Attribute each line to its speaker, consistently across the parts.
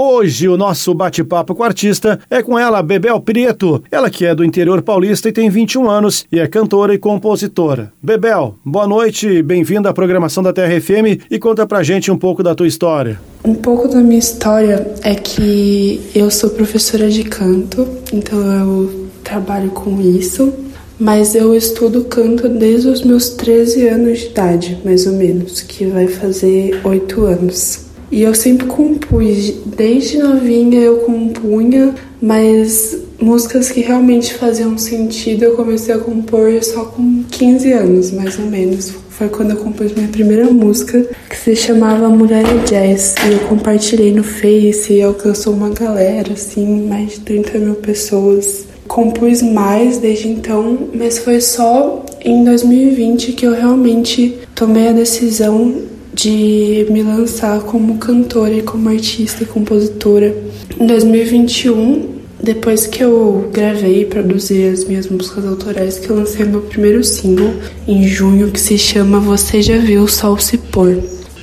Speaker 1: Hoje o nosso bate-papo com o artista é com ela, Bebel Prieto. Ela que é do interior paulista e tem 21 anos e é cantora e compositora. Bebel, boa noite, bem-vinda à programação da Terra FM e conta pra gente um pouco da tua história.
Speaker 2: Um pouco da minha história é que eu sou professora de canto, então eu trabalho com isso, mas eu estudo canto desde os meus 13 anos de idade, mais ou menos, que vai fazer 8 anos. E eu sempre compus, desde novinha eu compunha, mas músicas que realmente faziam sentido eu comecei a compor só com 15 anos, mais ou menos. Foi quando eu compus minha primeira música, que se chamava Mulher é Jazz. E eu compartilhei no Face e alcançou uma galera, assim, mais de 30 mil pessoas. Compus mais desde então, mas foi só em 2020 que eu realmente tomei a decisão de me lançar como cantora e como artista e compositora. Em 2021, depois que eu gravei e produzi as minhas músicas autorais, que eu lancei meu primeiro single em junho, que se chama Você Já Viu o Sol Se Pôr.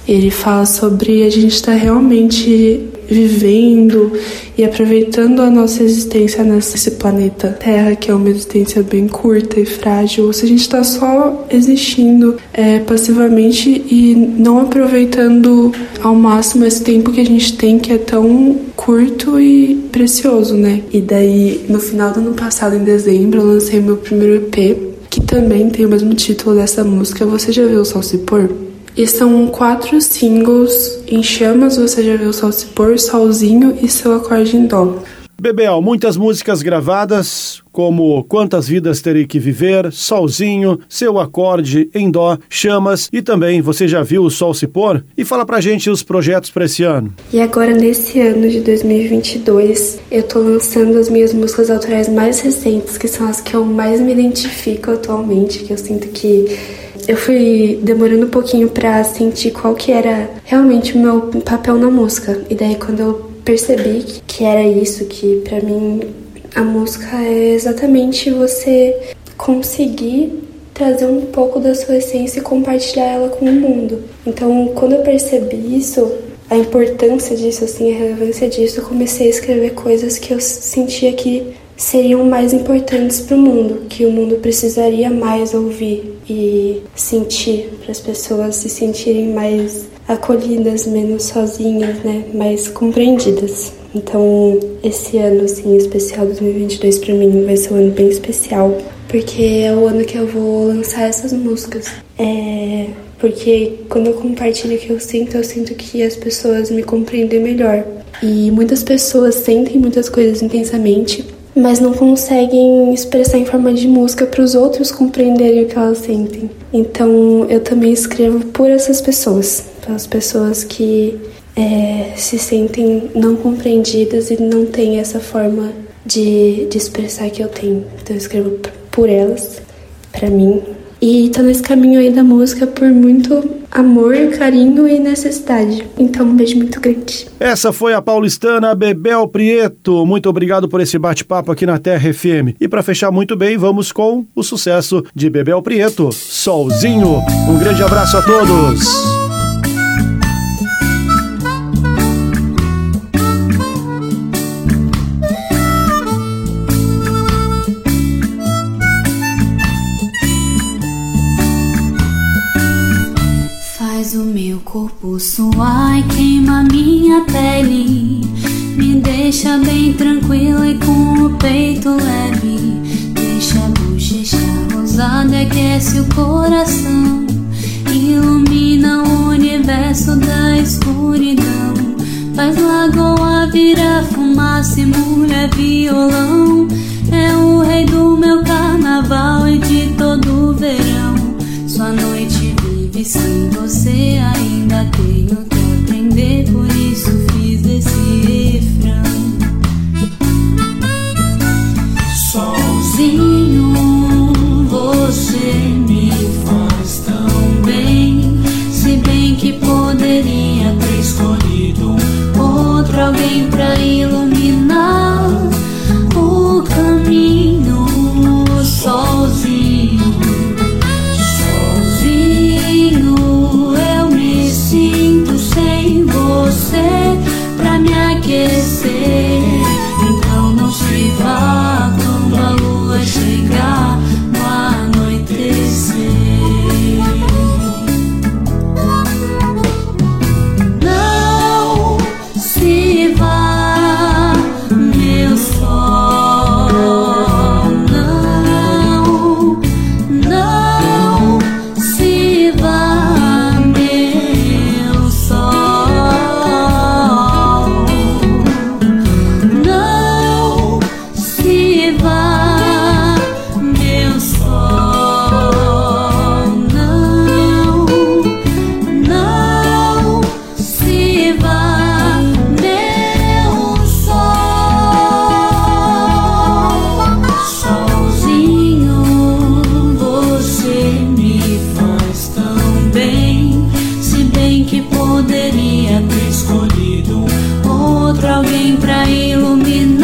Speaker 2: Ele fala sobre a gente estar tá realmente vivendo e aproveitando a nossa existência nesse planeta Terra, que é uma existência bem curta e frágil, se a gente está só existindo é, passivamente e não aproveitando ao máximo esse tempo que a gente tem, que é tão curto e precioso, né? E daí, no final do ano passado, em dezembro, eu lancei meu primeiro EP, que também tem o mesmo título dessa música, Você Já Viu o Sol Se Pôr? E são quatro singles em chamas, você já viu Sol Se Pôr, Solzinho e Seu Acorde em Dó.
Speaker 1: Bebel, muitas músicas gravadas, como Quantas Vidas Terei Que Viver, Solzinho, Seu Acorde em Dó, Chamas e também Você Já Viu o Sol Se Pôr? E fala pra gente os projetos para esse ano.
Speaker 2: E agora, nesse ano de 2022, eu tô lançando as minhas músicas autorais mais recentes, que são as que eu mais me identifico atualmente, que eu sinto que eu fui demorando um pouquinho para sentir qual que era realmente o meu papel na música. E daí quando eu percebi que era isso, que para mim a música é exatamente você conseguir trazer um pouco da sua essência e compartilhar ela com o mundo. Então, quando eu percebi isso, a importância disso, assim, a relevância disso, eu comecei a escrever coisas que eu sentia que seriam mais importantes para o mundo, que o mundo precisaria mais ouvir e sentir, para as pessoas se sentirem mais acolhidas, menos sozinhas, né, mais compreendidas. Então, esse ano assim especial 2022 para mim vai ser um ano bem especial, porque é o ano que eu vou lançar essas músicas. É porque quando eu compartilho o que eu sinto, eu sinto que as pessoas me compreendem melhor. E muitas pessoas sentem muitas coisas intensamente, mas não conseguem expressar em forma de música para os outros compreenderem o que elas sentem. Então eu também escrevo por essas pessoas, pelas pessoas que é, se sentem não compreendidas e não têm essa forma de, de expressar que eu tenho. Então eu escrevo por elas, para mim, e tô nesse caminho aí da música por muito amor, carinho e necessidade. Então, um beijo muito grande.
Speaker 1: Essa foi a paulistana Bebel Prieto. Muito obrigado por esse bate-papo aqui na Terra FM. E para fechar muito bem, vamos com o sucesso de Bebel Prieto, Solzinho. Um grande abraço a todos.
Speaker 3: Suar e queima minha pele. Me deixa bem tranquila e com o peito leve. Deixa a bochecha rosada, aquece o coração. Ilumina o universo da escuridão. Faz lagoa virar fumaça e mulher violão. É o rei do meu carnaval e de todo verão. Sua noite e sem você ainda tenho bem que poderia ter escolhido outro alguém para iluminar.